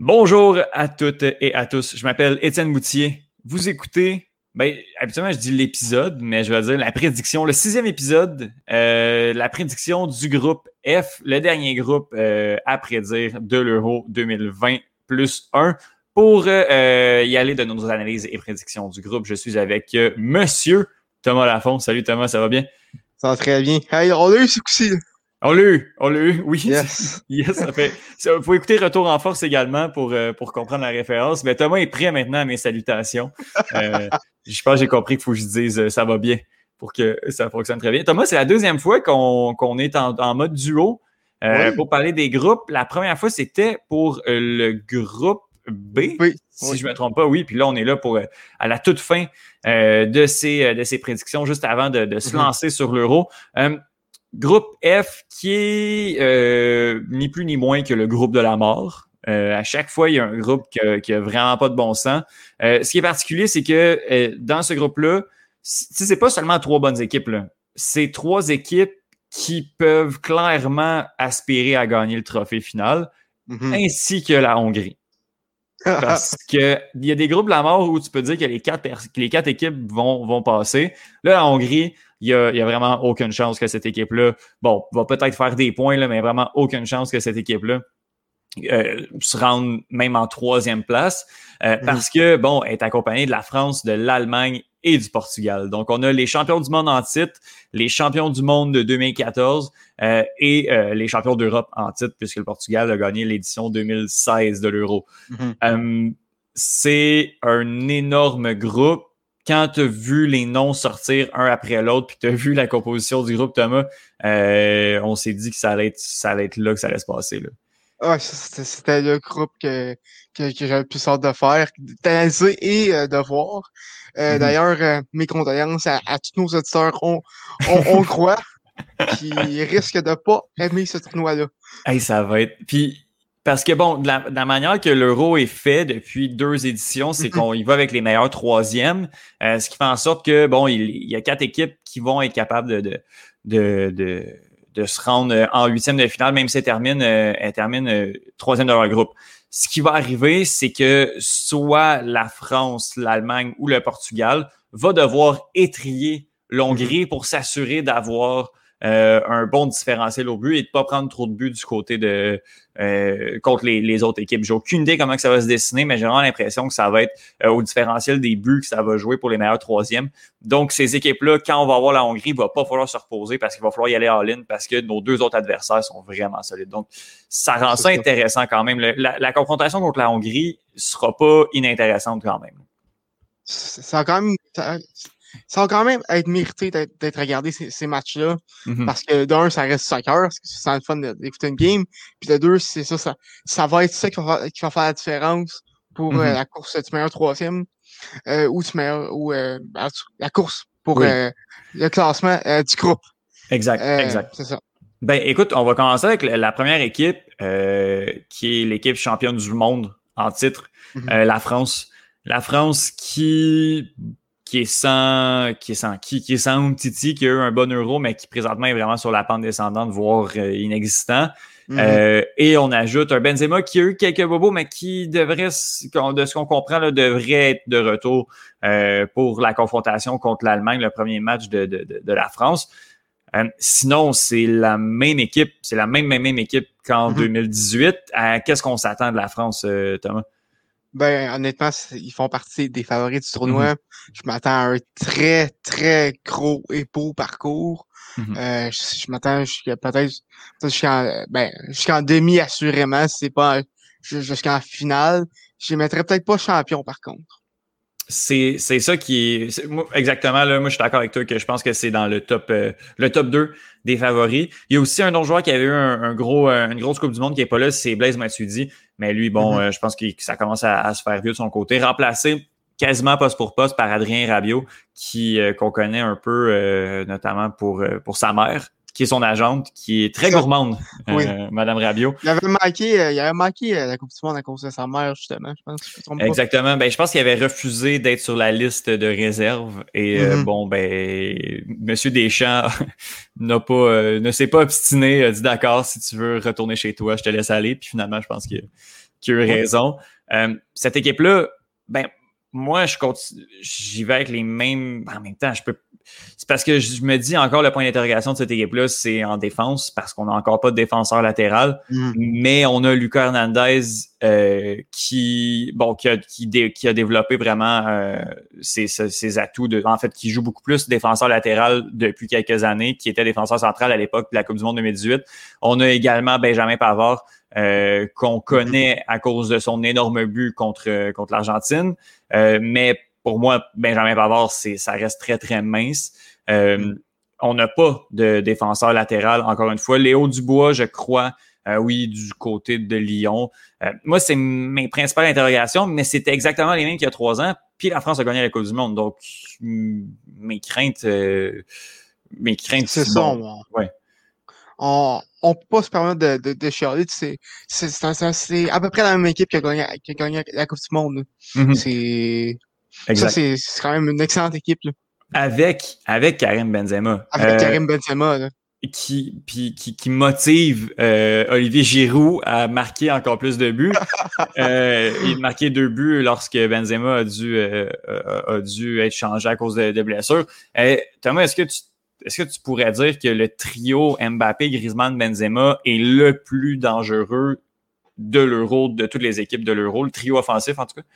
Bonjour à toutes et à tous. Je m'appelle Étienne Moutier. Vous écoutez, ben, habituellement, je dis l'épisode, mais je vais dire la prédiction, le sixième épisode, euh, la prédiction du groupe F, le dernier groupe euh, à prédire de l'Euro 2020 plus 1. Pour euh, y aller de nos analyses et prédictions du groupe, je suis avec Monsieur Thomas Lafont. Salut Thomas, ça va bien? Ça va très bien. Hey, on a eu ce coup-ci. On l'a eu, on l'a eu, oui. Yes. yes, ça fait. Il faut écouter Retour en force également pour, pour comprendre la référence. Mais Thomas est prêt maintenant à mes salutations. je pense que j'ai compris qu'il faut que je dise ça va bien pour que ça fonctionne très bien. Thomas, c'est la deuxième fois qu'on est en, mode duo euh, pour parler des groupes. La première fois, c'était pour euh, le groupe B, si je ne me trompe pas, oui. Puis là, on est là pour euh, à la toute fin de, ces, de ces prédictions, juste avant de, se mm-hmm. lancer sur l'euro. Groupe F qui est ni plus ni moins que le groupe de la mort. à chaque fois, il y a un groupe qui n'a vraiment pas de bon sens. ce qui est particulier, c'est que dans ce groupe-là, c'est pas seulement trois bonnes équipes, c'est trois équipes qui peuvent clairement aspirer à gagner le trophée final, mm-hmm. ainsi que la Hongrie. Parce qu'il y a des groupes de la mort où tu peux dire que les quatre, les quatre équipes vont, vont passer. Là, la Hongrie, il n'y a, y a, vraiment aucune chance que cette équipe-là, bon, va peut-être faire des points, là, mais vraiment aucune chance que cette équipe-là euh, se rende même en troisième place. Euh, mm-hmm. Parce que, bon, est accompagnée de la France, de l'Allemagne et du Portugal. Donc, on a les champions du monde en titre, les champions du monde de 2014 euh, et euh, les champions d'Europe en titre, puisque le Portugal a gagné l'édition 2016 de l'Euro. Mm-hmm. Euh, c'est un énorme groupe. Quand tu as vu les noms sortir un après l'autre, puis tu as vu la composition du groupe, Thomas, on s'est dit que ça allait, être, ça allait être là que ça allait se passer. Là. Ouais, c'était le groupe que, que, que j'avais plus hâte de faire, d'analyser et euh, de voir. Euh, mm-hmm. D'ailleurs, euh, mes condoléances à, tous nos auditeurs, on, on, croit, qui risquent de pas aimer ce tournoi-là. Hey, ça va être. Puis, parce que bon, de la, manière que l'euro est fait depuis deux éditions, c'est mm-hmm. qu'on y va avec les meilleurs troisièmes, ce qui fait en sorte que bon, il, y a quatre équipes qui vont être capables de, de, de, de se rendre euh, en huitième de finale, même si elle termine, euh, elle termine euh, troisième de leur groupe. Ce qui va arriver, c'est que soit la France, l'Allemagne ou le Portugal va devoir étrier l'Hongrie pour s'assurer d'avoir euh, un bon différentiel au but et de pas prendre trop de buts du côté de euh, contre les, autres équipes. J'ai aucune idée comment que ça va se dessiner, mais j'ai vraiment l'impression que ça va être euh, au différentiel des buts que ça va jouer pour les meilleurs troisièmes. Donc, ces équipes-là, quand on va avoir la Hongrie, il va pas falloir se reposer parce qu'il va falloir y aller en ligne parce que nos deux autres adversaires sont vraiment solides. Donc, ça rend ça intéressant quand même. la, confrontation contre la Hongrie sera pas inintéressante quand même. Ça quand même ça va quand même être mérité d'être regardé ces, matchs-là. Mm-hmm. Parce que d'un, ça reste soccer, c'est le fun d'écouter une game. Puis de deux, c'est ça, ça, va être ça qui va, faire la différence pour euh, mm-hmm. la course du meilleur troisième euh, ou du meilleur ou euh, la course pour le classement du groupe. Exact, exact. C'est ça. Ben écoute, on va commencer avec la première équipe qui est l'équipe championne du monde en titre, mm-hmm. la France. La France qui qui est sans qui est sans qui, qui est sans Titi, qui a eu un bon euro, mais qui présentement est vraiment sur la pente descendante, voire euh, inexistant. Mhm. Euh, et on ajoute un Benzema qui a eu quelques bobos, mais qui devrait, de ce qu'on comprend, là, devrait être de retour euh, pour la confrontation contre l'Allemagne, le premier match de, de, de, la France. sinon, c'est la même équipe, c'est la même, même, même équipe qu'en 2018. Mhm. Qu'est-ce qu'on s'attend de la France, Thomas? Ben, honnêtement, ils font partie des favoris du tournoi. Mm-hmm. Je m'attends à un très, très gros et beau parcours. Mm-hmm. euh, je, m'attends jusqu'à peut-être jusqu'en ben, jusqu'en demi assurément, c'est pas jusqu'en finale. Je mettrais peut-être pas champion par contre. C'est, c'est ça qui est, exactement là moi je suis d'accord avec toi que je pense que c'est dans le top euh, le top 2 des favoris. Il y a aussi un autre joueur qui avait eu un, gros euh, une grosse coupe du monde qui est pas là, c'est Blaise Matuidi, mais lui bon, mm-hmm. euh, je pense que ça commence à, se faire vieux de son côté, remplacé quasiment poste pour poste par Adrien Rabiot qui qu'on connaît un peu notamment pour pour sa mère qui est son agente, qui est très gourmande, euh, Madame Rabiot. Il avait manqué, euh, il avait manqué euh, la Coupe du Monde à cause de sa mère, justement, je pense. Exactement. Ben, je pense qu'il avait refusé d'être sur la liste de réserve. Et mm-hmm. bon, ben, Monsieur Deschamps n'a pas, ne s'est pas obstiné, a dit d'accord, si tu veux retourner chez toi, je te laisse aller. Puis finalement, je pense qu'il qui a eu raison. Euh, cette équipe-là, ben, moi, je j'y vais avec les mêmes. En même temps, je peux. C'est parce que je me dis encore le point d'interrogation de cette équipe-là, c'est en défense, parce qu'on n'a encore pas de défenseur latéral. Mm. Mais on a Lucas Hernandez euh, qui, bon, qui a, qui, a développé vraiment euh, ses, ses, atouts de, en fait, qui joue beaucoup plus défenseur latéral depuis quelques années, qui était défenseur central à l'époque de la Coupe du Monde 2018. On a également Benjamin Pavard euh, qu'on connaît à cause de son énorme but contre, contre l'Argentine. Euh, mais pour moi, Benjamin Pavard, c'est, ça reste très, très mince. Euh, on n'a pas de défenseur latéral, encore une fois. Léo Dubois, je crois, oui, du côté de Lyon. moi, c'est mes principales interrogations, mais c'était exactement les mêmes qu'il y a trois ans. Puis la France a gagné la Coupe du Monde. Donc, mes craintes, mes craintes, c'est ça. ouais on ne peut pas se permettre de, de, de chialer. C'est, à peu près la même équipe qui a gagné, qui a gagné la Coupe du Monde. Mm-hmm. C'est, ça, c'est, c'est quand même une excellente équipe. Là. Avec, avec Karim Benzema. Avec euh, Karim Benzema. Là. Qui, qui, qui, motive euh, Olivier Giroud à marquer encore plus de buts. euh, il a marqué deux buts lorsque Benzema a dû, euh, a dû être changé à cause de, de blessures. Thomas, est-ce que tu est-ce que tu pourrais dire que le trio Mbappé, Griezmann, Benzema est le plus dangereux de l'Euro, de toutes les équipes de l'Euro, le trio offensif en tout cas?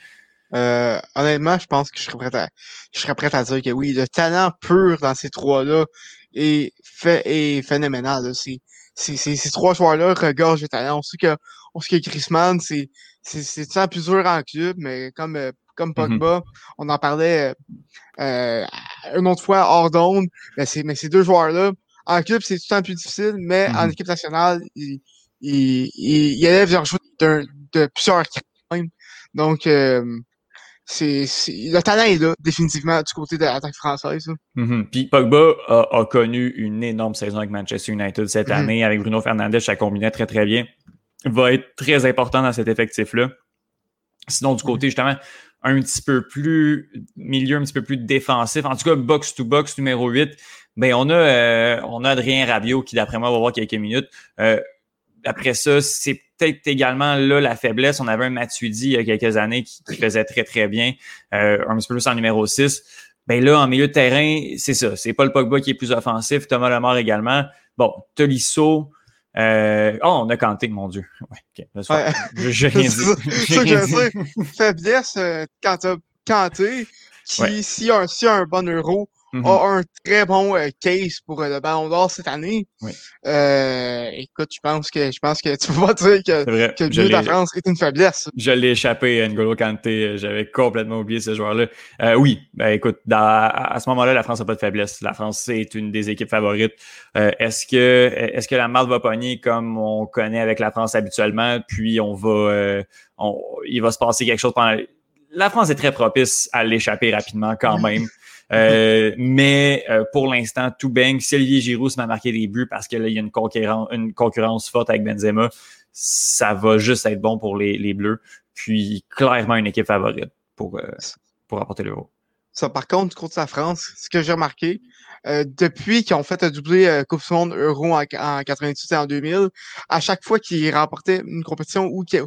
Euh, honnêtement, je pense que je serais prêt à, je serais prêt à dire que oui, le talent pur dans ces trois-là est, fait, est phénoménal. C'est, ces trois joueurs-là regorgent de talent. On sait que, on sait que Griezmann, c'est, c'est, c'est plus dur en club, mais comme, euh, comme mm-hmm. Pogba, on en parlait euh, une autre fois hors d'onde, mais, mais ces deux joueurs-là, en club, c'est tout le temps plus difficile, mais en mm-hmm. équipe nationale, ils, ils, ils, élèvent leur jeu de, de plusieurs même. Donc, euh, c'est, le talent est là, définitivement, du côté de l'attaque française. Mm-hmm. Puis Pogba a, connu une énorme saison avec Manchester United cette année. Avec Bruno Fernandes, ça combinait très, très bien. Va être très important dans cet effectif-là. Sinon, du côté, justement, un petit peu plus milieu, un petit peu plus défensif. En tout cas, box to box numéro 8. Ben, on a, euh, on a Adrien Rabiot qui, d'après moi, va avoir quelques minutes. Euh, après ça, c'est peut-être également là la faiblesse. On avait un Matuidi il y a quelques années qui, faisait très, très bien. Euh, un petit peu plus en numéro 6. Ben là, en milieu de terrain, c'est ça. C'est pas le Pogba qui est plus offensif. Thomas Lemar également. Bon, Tolisso, euh, oh, on a canté, mon Dieu. Ouais, okay, ouais. J'ai rien dit. ça que je Faiblesse, quand t'as canté, qui, s'il y, a un bon euro, Mm-hmm. a un très bon euh, case pour euh, le Ballon d'Or cette année. Oui. Euh, écoute, je pense que je pense que tu peux pas dire que, que le jeu de la France est une faiblesse. Je l'ai échappé à N'Golo Kanté. J'avais complètement oublié ce joueur-là. Euh, oui, ben écoute, dans, à ce moment-là, la France n'a pas de faiblesse. La France est une des équipes favorites. est-ce que est-ce que la marque va pogner comme on connaît avec la France habituellement, puis on va on, il va se passer quelque chose pendant la France est très propice à l'échapper rapidement quand même. Euh, mais euh, pour l'instant, tout bang. Si Olivier Giroud se met à marquer des buts parce qu'il y a une concurrence, forte avec Benzema, ça va juste être bon pour les, Bleus. Puis clairement une équipe favorite pour, euh, pour apporter l'euro. Ça, par contre, contre la France, ce que j'ai remarqué, depuis qu'ils ont fait un doublé Coupe du Monde Euro en, en 98 et en 2000, à chaque fois qu'ils remportaient une compétition ou qu'ils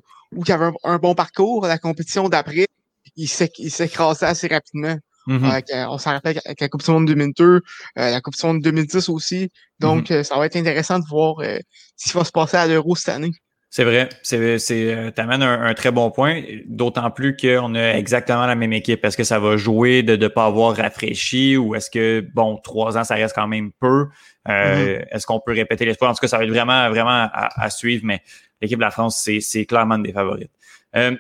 avaient un, bon parcours, la compétition d'après, ils s'écrasaient assez rapidement. Mm-hmm. on s'en rappelle avec la Coupe du Monde 2002, euh, la Coupe du Monde 2010 aussi. Donc, mm-hmm. euh, ça va être intéressant de voir euh, ce qui va se passer à l'Euro cette année. C'est vrai, c'est, c'est, t'amènes un, un, très bon point, d'autant plus qu'on a exactement la même équipe. Est-ce que ça va jouer de ne pas avoir rafraîchi ou est-ce que, bon, trois ans, ça reste quand même peu? Mm-hmm. Est-ce qu'on peut répéter l'espoir? En tout cas, ça va être vraiment, vraiment à, suivre, mais l'équipe de la France, c'est, c'est clairement une des favorites. un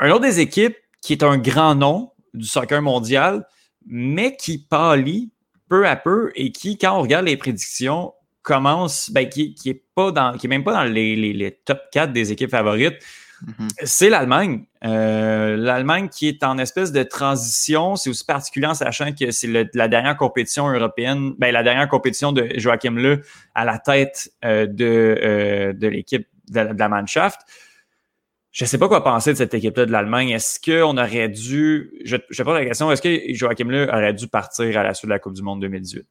autre des équipes qui est un grand nom, du soccer mondial, mais qui pâlit peu à peu et qui, quand on regarde les prédictions, commence, ben, qui, qui est pas dans, qui est même pas dans les, les, top 4 des équipes favorites. Mm-hmm. C'est l'Allemagne. Euh, L'Allemagne qui est en espèce de transition. C'est aussi particulier en sachant que c'est la dernière compétition européenne, ben, la dernière compétition de Joachim Le à la tête euh, de, euh, de l'équipe de, de, la Mannschaft. Je ne sais pas quoi penser de cette équipe-là de l'Allemagne. Est-ce qu'on aurait dû. Je, je pose la question, est-ce que Joachim Le aurait dû partir à la suite de la Coupe du Monde 2018?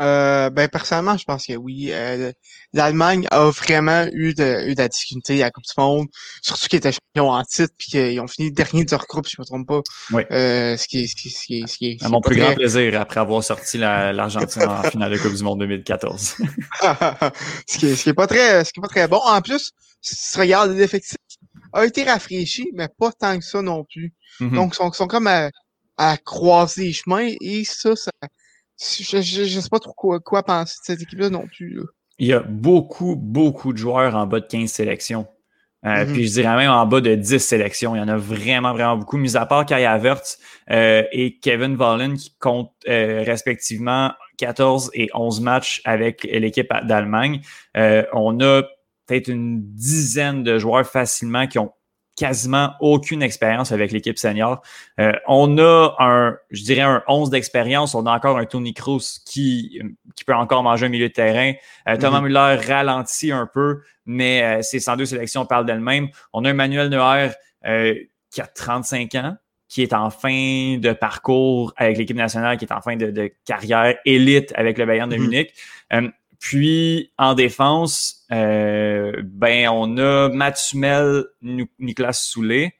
Euh, ben personnellement, je pense que oui. Euh, L'Allemagne a vraiment eu de, eu de la difficulté à la Coupe du Monde, surtout qu'ils étaient champions en titre puis qu'ils ont fini dernier de leur groupe, si je me trompe pas. Oui. Euh, ce qui est, ce qui, ce qui, ce qui à mon plus grand plaisir après avoir sorti l'Argentine en finale de Coupe du Monde 2014. ce qui est, ce qui est pas très, ce qui est pas très bon. En plus, si tu regardes l'effectif, a été rafraîchi, mais pas tant que ça non plus. Mm-hmm. Donc, ils sont, sont comme à, à croiser les chemins et ça, ça je, je, sais pas trop quoi, quoi penser de cette équipe-là non plus. Il y a beaucoup, beaucoup de joueurs en bas de 15 sélections. Euh, mm-hmm. Puis je dirais même en bas de 10 sélections. Il y en a vraiment, vraiment beaucoup, mis à part Kai Havertz euh, et Kevin Vollen qui comptent euh, respectivement 14 et 11 matchs avec l'équipe d'Allemagne. on a peut-être une dizaine de joueurs facilement qui ont quasiment aucune expérience avec l'équipe senior. Euh, on a un, je dirais un 11 d'expérience. On a encore un Tony Cruz qui, qui peut encore manger un milieu de terrain. Euh, Thomas mm Müller ralentit un peu, mais euh, ses 102 sélections parlent d'elles-mêmes. On a un Manuel Neuer qui a 35 ans, qui est en fin de parcours avec l'équipe nationale, qui est en fin de, carrière élite avec le Bayern de mm-hmm. Munich. Puis en défense, euh, ben on a Mathumel, Nicolas Soulet.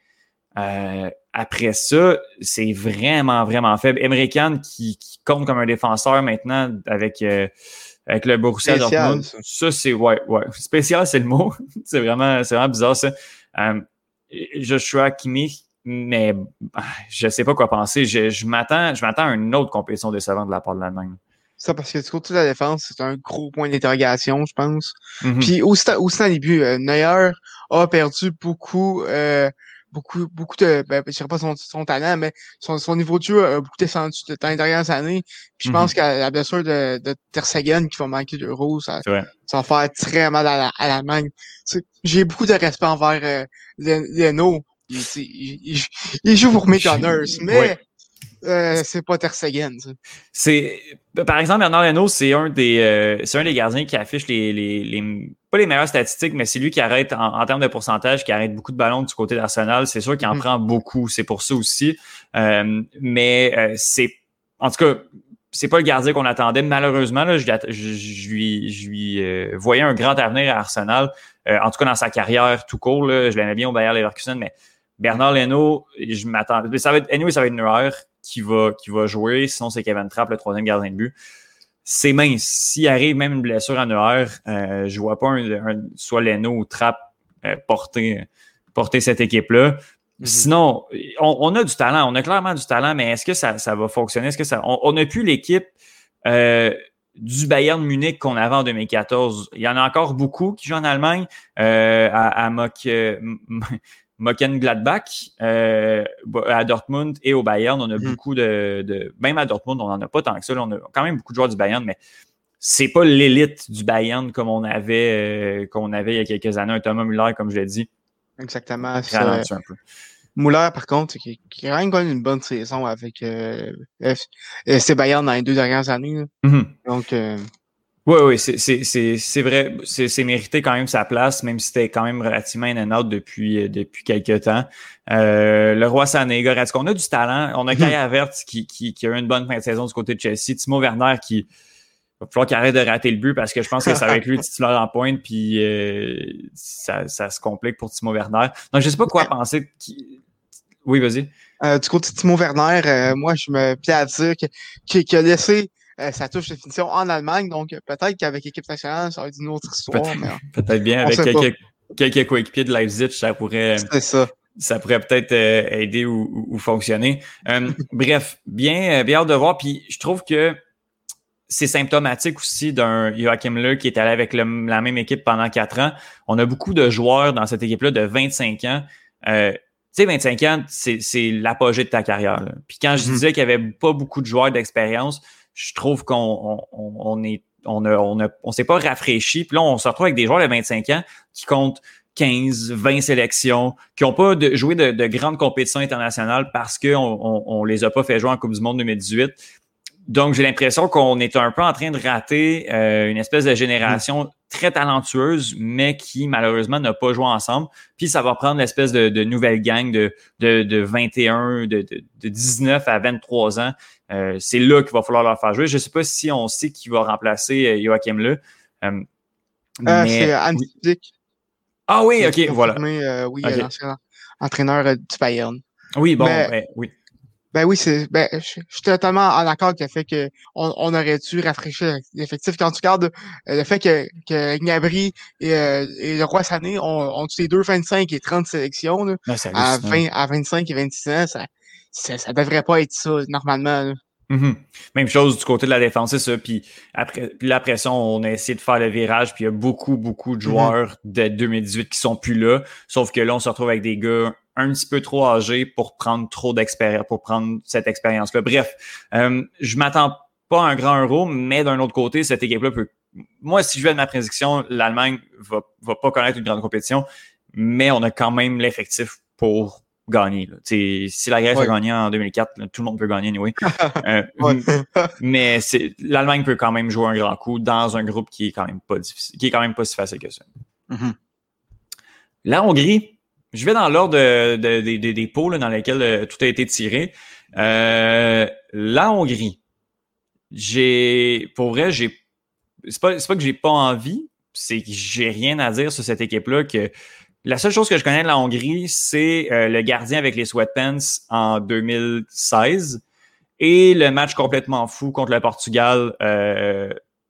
Euh, après ça, c'est vraiment, vraiment faible. Emre qui, qui, compte comme un défenseur maintenant avec, euh, avec le Borussia Dortmund. Ça, c'est ouais, ouais. Spécial, c'est le mot. c'est vraiment, c'est vraiment bizarre ça. Euh, Joshua Kimmich, mais ah, je sais pas quoi penser. Je, je m'attends, je m'attends à une autre compétition décevante de la part de l'Allemagne. Ça, parce que du côté de la défense, c'est un gros point d'interrogation, je pense. Mm-hmm. Puis aussi, aussi dans les buts, euh, Neuer a perdu beaucoup, euh, beaucoup, beaucoup de, ben, je sais pas son, son talent, mais son, son, niveau de jeu a beaucoup descendu dans les dernières années. Puis je pense mm-hmm. qu'à la blessure de, de Tersagen qui va manquer d'euros, ça, ça va faire très mal à, l'Allemagne. J'ai beaucoup de respect envers euh, Leno. Il, il, il, joue pour mes mais euh, c'est pas. C'est par exemple Bernard Leno, c'est un des euh, c'est un des gardiens qui affiche les, les, les, pas les meilleures statistiques, mais c'est lui qui arrête en, termes de pourcentage, qui arrête beaucoup de ballons du côté d'Arsenal. C'est sûr qu'il en mm. prend beaucoup. C'est pour ça aussi. Euh, mais c'est en tout cas c'est pas le gardien qu'on attendait. Malheureusement, là, je, je, lui, je lui voyais un grand avenir à Arsenal. en tout cas, dans sa carrière tout court, là, je l'aimais bien au Bayern Leverkusen, mais Bernard Leno, je m'attends. Ça va être, anyway, ça va être une erreur qui va, qui va jouer. Sinon, c'est Kevin Trapp, le troisième gardien de but. C'est mince. S'il arrive même une blessure en Neuer, euh, je vois pas un, soit Leno ou Trapp euh, porter, porter cette équipe-là. Mm-hmm. Sinon, on, a du talent, on a clairement du talent, mais est-ce que ça, ça va fonctionner? Est-ce que ça. On n'a plus l'équipe euh, du Bayern Munich qu'on avait en 2014. Il y en a encore beaucoup qui jouent en Allemagne. Euh, à, à Mock, Mocken-Gladbach, euh, à Dortmund et au Bayern, on a mhm. beaucoup de, Même à Dortmund, on n'en a pas tant que ça. on a quand même beaucoup de joueurs du Bayern, mais c'est pas l'élite du Bayern comme on avait euh, qu'on avait il y a quelques années. Un Thomas Muller, comme je l'ai dit. Exactement. Un peu. Muller, par contre, qui, qui a quand même une bonne saison avec euh, FC Bayern dans les deux dernières années. Mhm. Donc, euh, oui, oui, c'est vrai. C'est mérité quand même sa place, même si c'était quand même relativement in and out depuis, euh, depuis quelques temps. Euh, le roi Sané, est-ce qu'on a du talent? On a mhm. Kaya Vert qui, qui, qui, a eu une bonne fin de saison du côté de Chelsea. Timo Werner qui va falloir qu'il arrête de rater le but parce que je pense que ça va être lui titulaire en pointe, puis euh, ça, ça, se complique pour Timo Werner. Donc, je sais pas quoi penser. Oui, vas-y. Euh, du côté de Timo Werner, moi, je me plais à dire qu'il a laissé euh, ça touche de finition en Allemagne. Donc, peut-être qu'avec l'équipe nationale, ça va être une autre histoire. Peut-être bien avec quelques, quelques coéquipiers de Leipzig, ça pourrait. ça. Ça pourrait peut-être euh, aider ou, fonctionner. Euh, bref, bien, bien hâte de voir. Puis je trouve que c'est symptomatique aussi d'un Joachim Le qui est allé avec la même équipe pendant quatre ans. On a beaucoup de joueurs dans cette équipe-là de 25 ans. Euh, tu sais, 25 ans, c'est l'apogée de ta carrière. Puis quand je mm-hmm. disais qu'il n'y avait pas beaucoup de joueurs d'expérience, je trouve qu'on on, est on a, on a, on s'est pas rafraîchi. Puis là, on se retrouve avec des joueurs de 25 ans qui comptent 15, 20 sélections, qui n'ont pas de, joué de, de, grandes compétitions internationales parce qu'on on, on, les a pas fait jouer en Coupe du Monde 2018. Donc, j'ai l'impression qu'on est un peu en train de rater euh, une espèce de génération très talentueuse, mais qui malheureusement n'a pas joué ensemble. Puis ça va prendre l'espèce de, de, nouvelle gang de, de, de 21, de, de, 19 à 23 ans c'est là qu'il va falloir leur faire jouer. Je ne sais pas si on sait qui va remplacer Joachim Le. c'est Anne Ah oui, ok, voilà. oui, entraîneur du Bayern. Oui, bon, ben, oui. Ben oui, c'est, ben, je, suis totalement en accord avec le fait qu'on on aurait dû rafraîchir l'effectif. Quand tu regardes euh, le fait que, que Gnabry et, euh, et le Roi Sané ont, ont tous les deux 25 et 30 sélections, là, à, 20, à 25 et 26 ans, ça, ça, ça devrait pas être ça, normalement. Mm-hmm. Même chose du côté de la défense, c'est ça. Puis après, puis là, après ça, on a essayé de faire le virage, puis il y a beaucoup, beaucoup de mm-hmm. joueurs de 2018 qui sont plus là. Sauf que là, on se retrouve avec des gars un petit peu trop âgé pour prendre trop d'expérience, pour prendre cette expérience-là. Bref, euh, je m'attends pas à un grand euro, mais d'un autre côté, cette équipe-là peut. Moi, si je vais de ma prédiction, l'Allemagne va, va pas connaître une grande compétition, mais on a quand même l'effectif pour gagner. Si la Grèce a gagné en 2004, tout le monde peut gagner, anyway. euh, mais l'Allemagne peut quand même jouer un grand coup dans un groupe qui est quand même pas difficile, qui est quand même pas si facile que ça. Mm-hmm. La Hongrie, je vais dans l'ordre des pots dans lesquels euh, tout a été tiré. Euh, la Hongrie. J'ai, pour vrai, j'ai, c'est pas, pas que j'ai pas envie, c'est que j'ai rien à dire sur cette équipe-là. Que la seule chose que je connais de la Hongrie, c'est euh, le gardien avec les sweatpants en 2016 et le match complètement fou contre le Portugal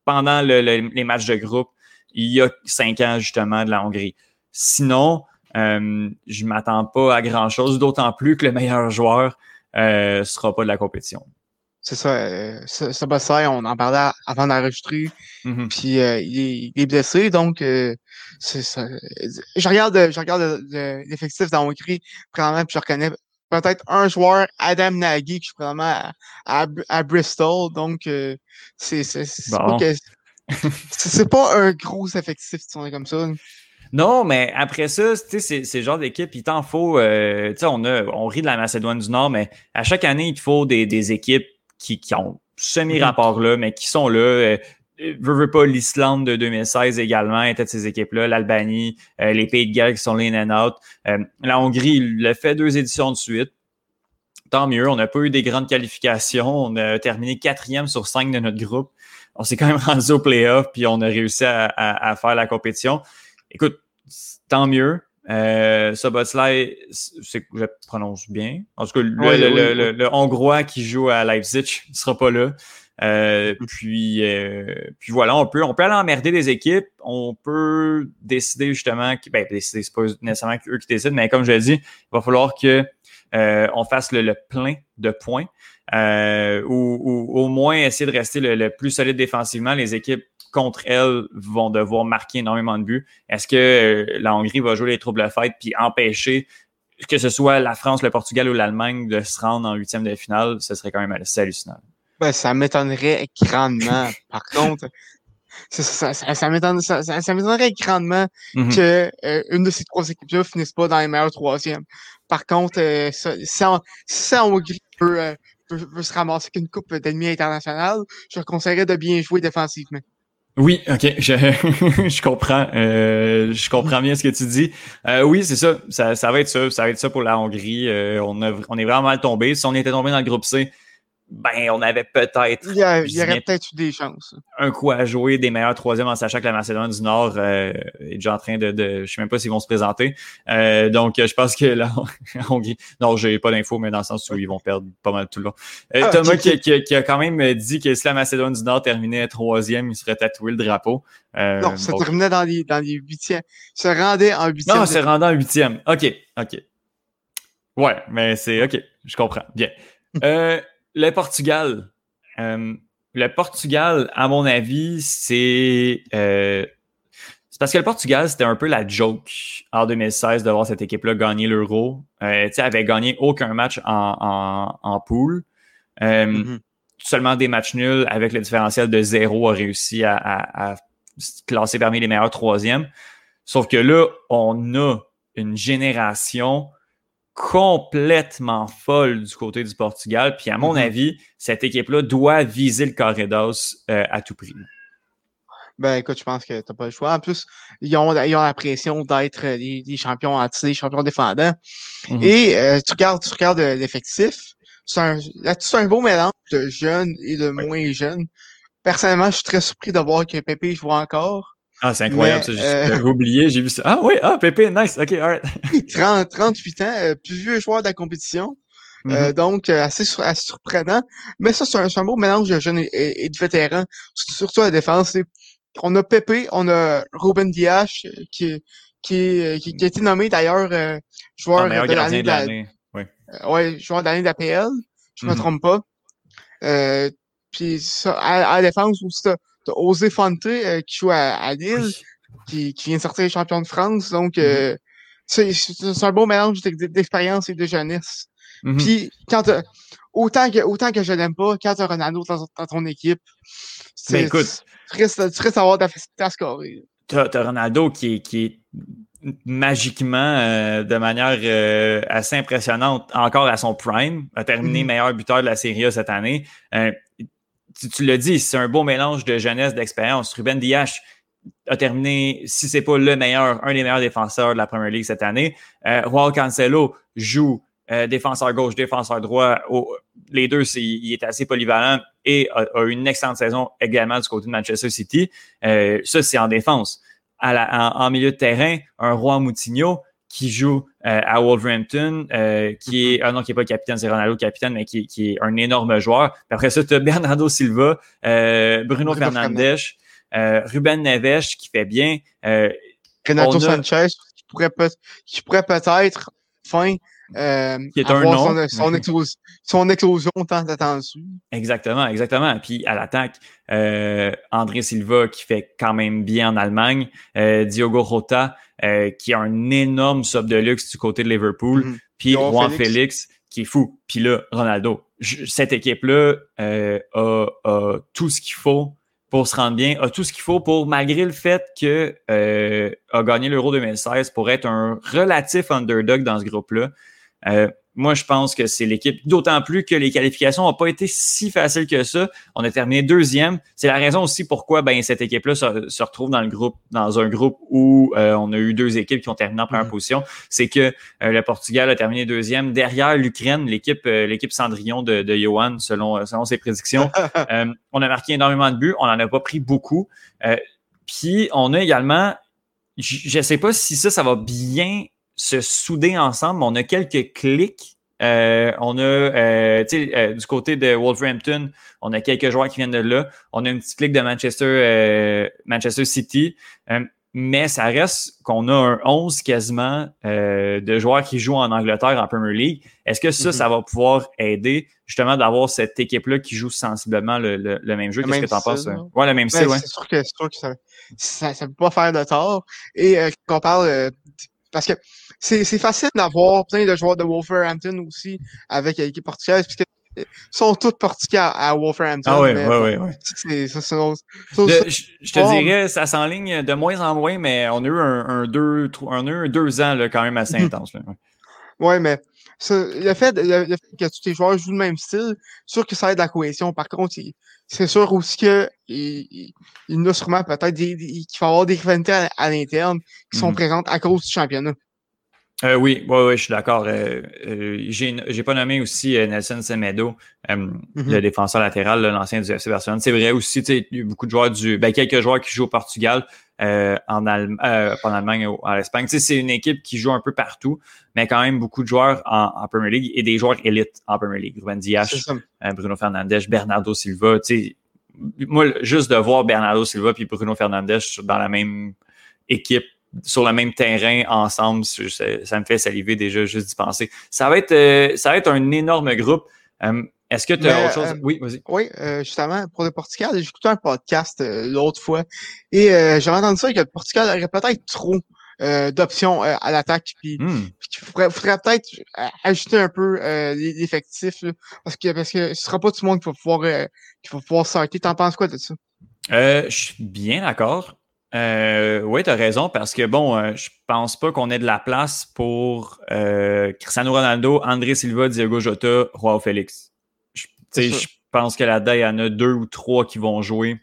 pendant les matchs de groupe il y a cinq ans justement de la Hongrie. Sinon, euh, je m'attends pas à grand chose, d'autant plus que le meilleur joueur euh, sera pas de la compétition. C'est ça. Euh, ça, on en parlait avant d'enregistrer. Mm-hmm. Puis euh, il, est, blessé, donc ça. Je regarde, je regarde l'effectif dans Hongrie, probablement, puis je reconnais peut-être un joueur, Adam Nagy, qui est vraiment à, Bristol. Donc c'est c'est pas, pas un gros effectif, si on est comme ça. Non, mais après ça, tu sais, c'est le genre d'équipe, il t'en faut, euh, tu sais, on, on rit de la Macédoine du Nord, mais à chaque année, il te faut des, des équipes qui, qui ont semi-rapport là, mais qui sont là. Euh, veux, pas, l'Islande de 2016 également était de ces équipes-là, l'Albanie, euh, les Pays de Galles qui sont les in out. Euh, la Hongrie, il l'a fait deux éditions de suite. Tant mieux, on n'a pas eu des grandes qualifications. On a terminé quatrième sur cinq de notre groupe. On s'est quand même rendu au playoff, puis on a réussi à, à, à faire la compétition. Écoute, tant mieux. Euh, Soboslai, je prononce bien. En tout cas, le, Hongrois qui joue à Leipzig ne sera pas là. Euh, mm. puis, euh, puis voilà, on peut, on peut aller emmerder des équipes. On peut décider justement, ben, décider, c'est pas nécessairement eux qui décident, mais comme je l'ai dit, il va falloir que euh, on fasse le, plein de points euh, ou, au moins essayer de rester le, plus solide défensivement. Les équipes contre elles vont devoir marquer énormément de buts. Est-ce que euh, la Hongrie va jouer les troubles fête puis empêcher que ce soit la France, le Portugal ou l'Allemagne de se rendre en huitième de finale? Ce serait quand même assez hallucinant. Ben, ça m'étonnerait grandement. Par contre, ça, ça, ça m'étonnerait grandement mm-hmm. que euh, une de ces trois équipes-là finisse pas dans les meilleurs troisièmes. Par contre, euh, si, Hongrie peut, peut, se ramasser qu'une coupe d'ennemis internationale, je conseillerais de bien jouer défensivement. Oui, ok, je, je comprends, euh, je comprends bien ce que tu dis. Euh, oui, c'est ça, ça, ça va être ça, ça va être ça pour la Hongrie. Euh, on, a, on est vraiment mal tombé. Si on était tombé dans le groupe C, ben, on avait peut-être. Il y, aurait peut-être eu des chances. Un coup à jouer des meilleurs troisièmes en sachant que la Macédoine du Nord euh, est déjà en train de. de je sais même pas s'ils vont se présenter. Euh, donc, je pense que la Hongrie. Non, j'ai pas d'infos, mais dans le sens où ils vont perdre pas mal tout le long. Euh, ah, Thomas qui, qui, a quand même dit que si la Macédoine du Nord terminait troisième, il serait tatoué le drapeau. non, ça terminait dans les, dans les huitièmes. Se rendait en huitième. Non, se rendait en huitième. OK, OK. Ouais, mais c'est OK, je comprends. Bien. Euh, le Portugal. Euh, le Portugal, à mon avis, c'est euh, c'est parce que le Portugal, c'était un peu la joke en 2016 de voir cette équipe-là gagner l'Euro. Euh, tu sais, avait gagné aucun match en, en, en poule. Euh, mm-hmm. Seulement des matchs nuls avec le différentiel de zéro a réussi à, à, à classer parmi les meilleurs troisièmes. Sauf que là, on a une génération complètement folle du côté du Portugal. Puis à mon mm-hmm. avis, cette équipe-là doit viser le carré d'os euh, à tout prix. Ben écoute, je pense que tu n'as pas le choix. En plus, ils ont, ils ont la pression d'être des, champions anti, des champions défendants. Mm-hmm. Et euh, tu regardes, tu regardes euh, l'effectif, c'est un, c'est un beau mélange de jeunes et de moins jeunes. Personnellement, je suis très surpris de voir que Pépé joue encore. Ah, c'est incroyable, ça. J'ai euh, oublié, j'ai vu ça. Ah oui, ah, Pépé, nice, ok, alright. 30, 38 ans, euh, plus vieux joueur de la compétition. Euh, mm-hmm. donc, assez, surprenant. Mais ça, c'est un, un, beau mélange de jeunes et, de vétérans, surtout à la défense. On a Pépé, on a Ruben Diaz, qui, qui, qui, qui a été nommé d'ailleurs joueur ah, de l'année de l'année. Oui. ouais, joueur d'année d'APL, je me mm-hmm. trompe pas. Euh, puis ça, à, la défense aussi, t'as, Osé Fonte euh, qui joue à, Lille, qui, qui vient de sortir champion de France. Donc, euh, mm-hmm. c'est, un beau mélange d'expérience et de jeunesse. Mm-hmm. Puis, quand autant que, autant que je l'aime pas, quand t'as Ronaldo dans, dans ton équipe, c'est, ben, écoute, tu risques, d'avoir de la facilité à scorer. T'as, as Ronaldo qui, qui est magiquement, euh, de manière euh, assez impressionnante, encore à son prime, a terminé mm-hmm. meilleur buteur de la Série A cette année. Euh, tu, tu l'as dit, c'est un beau mélange de jeunesse, d'expérience. Ruben Dias a terminé, si c'est pas le meilleur, un des meilleurs défenseurs de la Premier League cette année. Euh, Juan Cancelo joue défenseur gauche, défenseur droit. les deux, il est assez polyvalent et a, a, une excellente saison également du côté de Manchester City. ça, c'est en défense en, milieu de terrain, un Roi Moutinho qui joue euh, à Wolverhampton, euh, qui est, ah non, qui est pas le capitaine, c'est Ronaldo capitaine, mais qui, est un énorme joueur. Puis après ça, tu as Bernardo Silva, euh, Bruno, Fernandes, Ruben Neves qui fait bien. Renato Sanchez qui pourrait, peut, qui pourrait peut-être fin euh, qui est un nom. Son, explosion tant attendu. Exactement, exactement. Puis à l'attaque, euh, André Silva qui fait quand même bien en Allemagne, euh, Diogo Rota euh, qui a un énorme sub de luxe du côté de Liverpool, mm-hmm. puis Juan Félix. qui est fou, puis là Ronaldo. cette équipe-là a, a, tout ce qu'il faut pour se rendre bien, a tout ce qu'il faut pour, malgré le fait que a gagné l'Euro 2016, pour être un relatif underdog dans ce groupe-là. Euh, moi, je pense que c'est l'équipe, d'autant plus que les qualifications n'ont pas été si faciles que ça. On a terminé deuxième. C'est la raison aussi pourquoi ben, cette équipe-là se, retrouve dans le groupe, dans un groupe où euh, on a eu deux équipes qui ont terminé en première mm-hmm. position. C'est que euh, le Portugal a terminé deuxième derrière l'Ukraine, l'équipe, l'équipe Cendrillon de, de Johan, selon, selon ses prédictions. on a marqué énormément de buts, on n'en a pas pris beaucoup. Puis on a également, je ne sais pas si ça, ça va bien se souder ensemble. On a quelques clics. Euh, on a, euh, tu sais, euh, du côté de Wolverhampton, on a quelques joueurs qui viennent de là. On a une petite clique de Manchester, Manchester City. mais ça reste qu'on a un 11 quasiment de joueurs qui jouent en Angleterre en Premier League. Est-ce que ça, mm-hmm. ça va pouvoir aider justement d'avoir cette équipe-là qui joue sensiblement le, le, même jeu? Qu'est-ce que tu en penses? Ouais, le même style, ouais. C'est sûr que, sûr que ça, ça, peut pas faire de tort. Et quand on parle, parce que c'est facile d'avoir plein de joueurs de Wolverhampton aussi avec l'équipe portugaise, puisque sont tous portugais à, Wolverhampton. Ah oui, oui, oui. Je te dirais, ça s'enligne de moins en moins, mais on a eu un, un deux, on a eu deux ans là, quand même assez intense. Oui, ouais, mais le, fait, le, fait, que tous les joueurs jouent le même style, sûr que ça aide la cohésion. Par contre, c'est sûr aussi qu'il il, il, y a sûrement peut-être qu'il va y avoir des rivalités à, l'interne qui sont mhm. présentes à cause du championnat. Euh, oui, oui, oui, je suis d'accord. Euh, euh, j'ai pas nommé aussi Nelson Semedo, mm-hmm. le défenseur latéral, l'ancien du FC Barcelone. C'est vrai aussi, il y a beaucoup de joueurs du. Ben, quelques joueurs qui jouent au Portugal, en, Allem, en Allemagne en Espagne. C'est une équipe qui joue un peu partout, mais quand même beaucoup de joueurs en, Premier League et des joueurs élites en Premier League. Ruben Dias, Bruno Fernandes, Bernardo Silva. Moi, juste de voir Bernardo Silva et Bruno Fernandes dans la même équipe sur le même terrain ensemble, ça, me fait saliver déjà juste d'y penser. Ça va être, euh, ça va être un énorme groupe. Euh, est-ce que tu as autre chose? Euh, oui, vas-y. Oui, justement, pour le Portugal, j'ai écouté un podcast l'autre fois et j'ai entendu ça que le Portugal aurait peut-être trop d'options à l'attaque. Puis, hmm. il faudrait, peut-être ajouter un peu l'effectif parce que parce que ce sera pas tout le monde qui va pouvoir qui va pouvoir sortir. T'en penses quoi de ça? je suis bien d'accord. Euh, oui, tu as raison, parce que bon, euh, je pense pas qu'on ait de la place pour euh, Cristiano Ronaldo, André Silva, Diego Jota, Roi Félix. Je, je pense que là-dedans, il y en a deux ou trois qui vont jouer.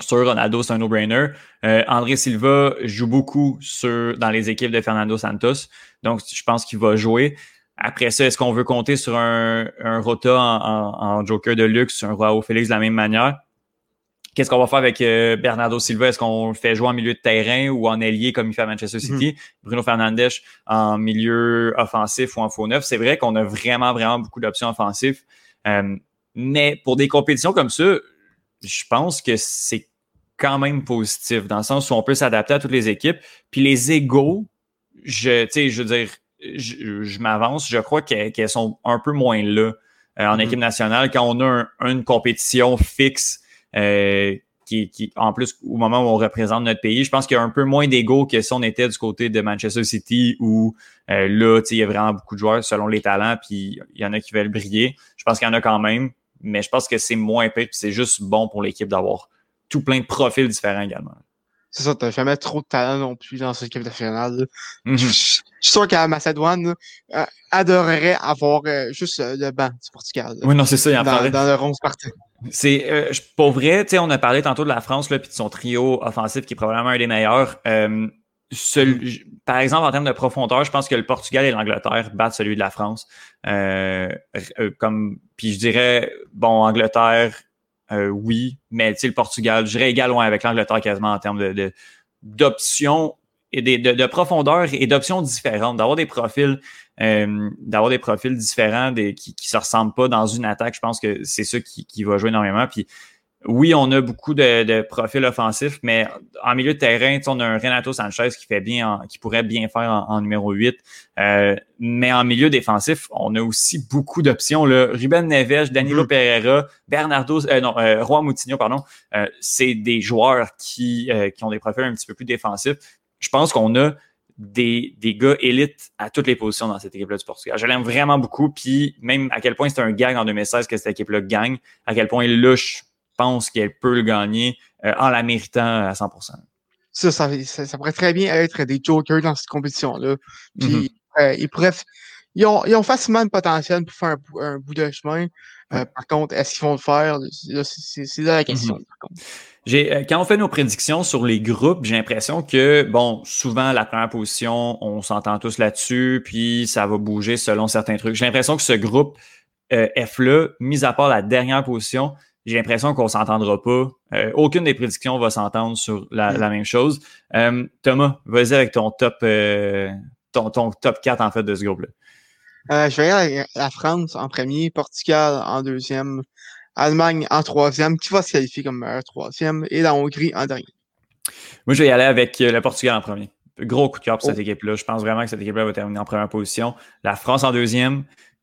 Sur Ronaldo, c'est un no-brainer. Euh, André Silva joue beaucoup sur, dans les équipes de Fernando Santos, donc je pense qu'il va jouer. après ça, est-ce qu'on veut compter sur un, un Rota en, joker de luxe, un Roi Félix de la même manière? Qu'est-ce qu'on va faire avec euh, Bernardo Silva? Est-ce qu'on le fait jouer en milieu de terrain ou en ailier comme il fait à Manchester mhm. City? Bruno Fernandes en milieu offensif ou en faux neuf? C'est vrai qu'on a vraiment, vraiment beaucoup d'options offensives. Euh, mais pour des compétitions comme ça, je pense que c'est quand même positif, dans le sens où on peut s'adapter à toutes les équipes. Puis les égaux, je, je veux dire, je, m'avance, je crois qu'elles sont un peu moins là euh, en mhm. équipe nationale quand on a une compétition fixe euh, qui, qui, en plus, au moment où on représente notre pays, je pense qu'il y a un peu moins d'ego que si on était du côté de Manchester City où euh, là, il y a vraiment beaucoup de joueurs selon les talents, puis il y en a qui veulent briller. Je pense qu'il y en a quand même, mais je pense que c'est moins pire, c'est juste bon pour l'équipe d'avoir tout plein de profils différents également. C'est ça, t'as jamais trop de talent non plus dans cette équipe nationale. Mm-hmm. je, suis sûr qu'à Macédoine, euh, adorerait avoir euh, juste le banc du Portugal. Oui, non, c'est ça, il en dans, dans le 11 parti. C'est euh, pour vrai, on a parlé tantôt de la France là, puis de son trio offensif qui est probablement un des meilleurs. Euh, par exemple, en termes de profondeur, je pense que le Portugal et l'Angleterre battent celui de la France. Euh, comme, puis je dirais, bon, Angleterre, oui, mais le Portugal, je dirais égal avec l'Angleterre quasiment en termes de d'options et de, de, profondeur et d'options différentes, d'avoir des profils, euh, d'avoir des profils différents des, qui, qui se ressemblent pas dans une attaque. Je pense que c'est ça qui, qui va jouer énormément. Puis oui, on a beaucoup de, de, profils offensifs, mais en milieu de terrain, on a un Renato Sanchez qui fait bien, qui pourrait bien faire en, numéro 8. Euh, mais en milieu défensif, on a aussi beaucoup d'options. Ruben Neves, Danilo mm-hmm. Pereira, Bernardo, euh, non, euh, Juan Moutinho, pardon. C'est des joueurs qui, qui ont des profils un petit peu plus défensifs. Je pense qu'on a des, des gars élites à toutes les positions dans cette équipe-là du Portugal. Je l'aime vraiment beaucoup, puis même à quel point c'est un gag en 2016 que cette équipe-là gagne, à quel point là, je pense qu'elle peut le gagner euh, en la méritant à 100%. Ça ça, ça, pourrait très bien être des jokers dans cette compétition-là. Puis mm-hmm. euh, ils pourraient ils ont, ils ont, facilement le potentiel pour faire un, bout de chemin. Euh, par contre, est-ce qu'ils vont le faire? C'est là la question. Mm-hmm. Euh, quand on fait nos prédictions sur les groupes, j'ai l'impression que, bon, souvent, la première position, on s'entend tous là-dessus, puis ça va bouger selon certains trucs. J'ai l'impression que ce groupe euh, F-là, mis à part la dernière position, j'ai l'impression qu'on s'entendra pas. Euh, aucune des prédictions va s'entendre sur la, mm. même chose. Thomas, vas-y avec ton top, ton, ton, top 4 en fait de ce groupe-là. Je vais aller la France en premier, Portugal en deuxième, Allemagne en troisième, qui va se qualifier comme meilleur troisième, et la Hongrie en dernier? Moi, je vais y aller avec euh, le Portugal en premier. Gros coup de cœur pour cette oh. équipe-là. Je pense vraiment que cette équipe-là va terminer en première position. La France en deuxième, euh, euh,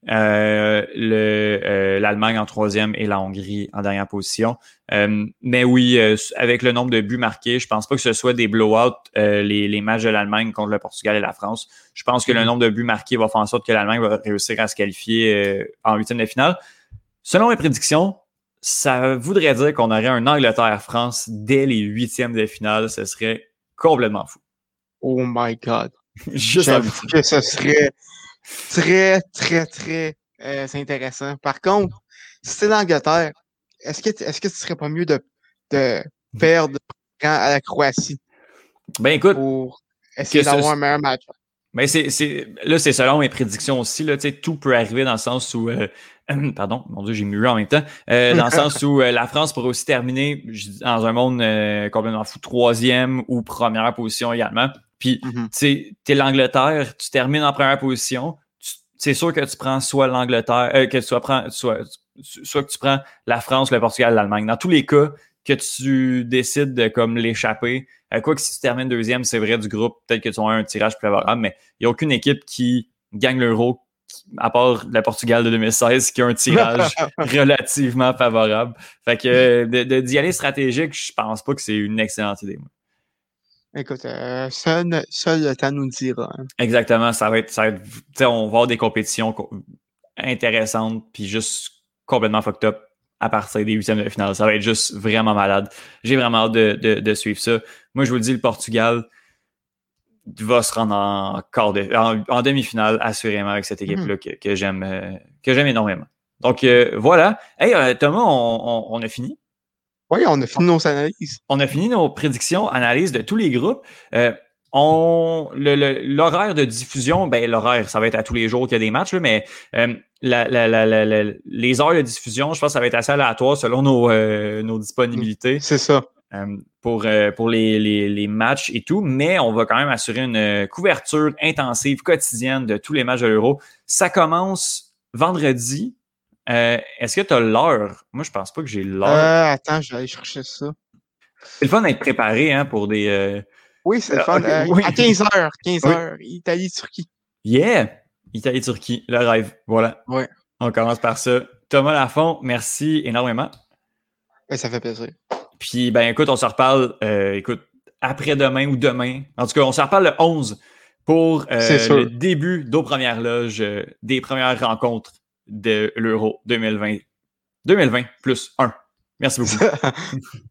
l'Allemagne en troisième et la Hongrie en dernière position. mais oui, avec le nombre de buts marqués, je pense pas que ce soit des blowouts les, les, matchs de l'Allemagne contre le Portugal et la France. Je pense que le mm-hmm. nombre de buts marqués va faire en sorte que l'Allemagne va réussir à se qualifier en huitième de finale. Selon mes prédictions, ça voudrait dire qu'on aurait un Angleterre-France dès les huitièmes de finale. Ce serait complètement fou. Oh my God. J'avoue que ce serait très, très, très euh, intéressant. Par contre, si c'est l'Angleterre, est-ce que, est-ce que ce serait pas mieux de, de perdre à la Croatie? Ben écoute. Pour essayer d'avoir un meilleur match. Mais c'est, c'est, là, c'est selon mes prédictions aussi. Là, tout peut arriver dans le sens où, euh, pardon, mon Dieu, j'ai mué en même temps, euh, dans le sens où euh, la France pourrait aussi terminer dans un monde complètement fou, troisième ou première position également. Puis, mm-hmm. tu sais, l'Angleterre, tu termines en première position, c'est sûr que tu prends soit l'Angleterre, que tu soit, prends, soit, soit que tu prends la France, le Portugal, l'Allemagne. Dans tous les cas, que tu décides de comme l'échapper. Euh, quoi que si tu termines deuxième, c'est vrai du groupe, peut-être que tu auras un tirage plus favorable, mais il n'y a aucune équipe qui gagne l'euro, à part le Portugal de 2016, qui a un tirage relativement favorable. Fait que d'y aller stratégique, je pense pas que c'est une excellente idée. Écoute, euh, seul, le temps nous le dira. Hein. Exactement, ça va être, ça va être on va avoir des compétitions intéressantes, puis juste complètement fucked up à partir des huitièmes de finale. Ça va être juste vraiment malade. J'ai vraiment hâte de, suivre ça. Moi, je vous le dis, le Portugal va se rendre en quart de, en, demi-finale, assurément, avec cette équipe-là mhm. que, j'aime euh, que j'aime énormément. Donc euh, voilà. Hey, euh, Thomas, on, a fini. Oui, on a fini nos analyses. On a fini nos prédictions, analyses de tous les groupes. l'horaire de diffusion, ben l'horaire, ça va être à tous les jours qu'il y a des matchs, mais euh, les heures de diffusion, je pense que ça va être assez aléatoire selon nos, euh, nos disponibilités. C'est ça. Euh, pour, pour les, les, matchs et tout, mais on va quand même assurer une couverture intensive quotidienne de tous les matchs de l'Euro. Ça commence vendredi. Est-ce que tu as l'heure? Moi, je pense pas que j'ai l'heure. attends, je vais aller chercher ça. C'est le fun d'être préparé hein, pour des oui, c'est le euh, fun. Euh, à 15h, 15h, Italie-Turquie. Yeah! Italie-Turquie, le rêve. Voilà. Ouais. On commence par ça. Thomas Lafont, merci énormément. Ben, ça fait plaisir. Puis, ben écoute, on se reparle, euh, écoute, après-demain ou demain. En tout cas, on se reparle le 11 pour le début d'aux premières loges, des premières rencontres de l'Euro 2020. 2020 plus 1. Merci beaucoup.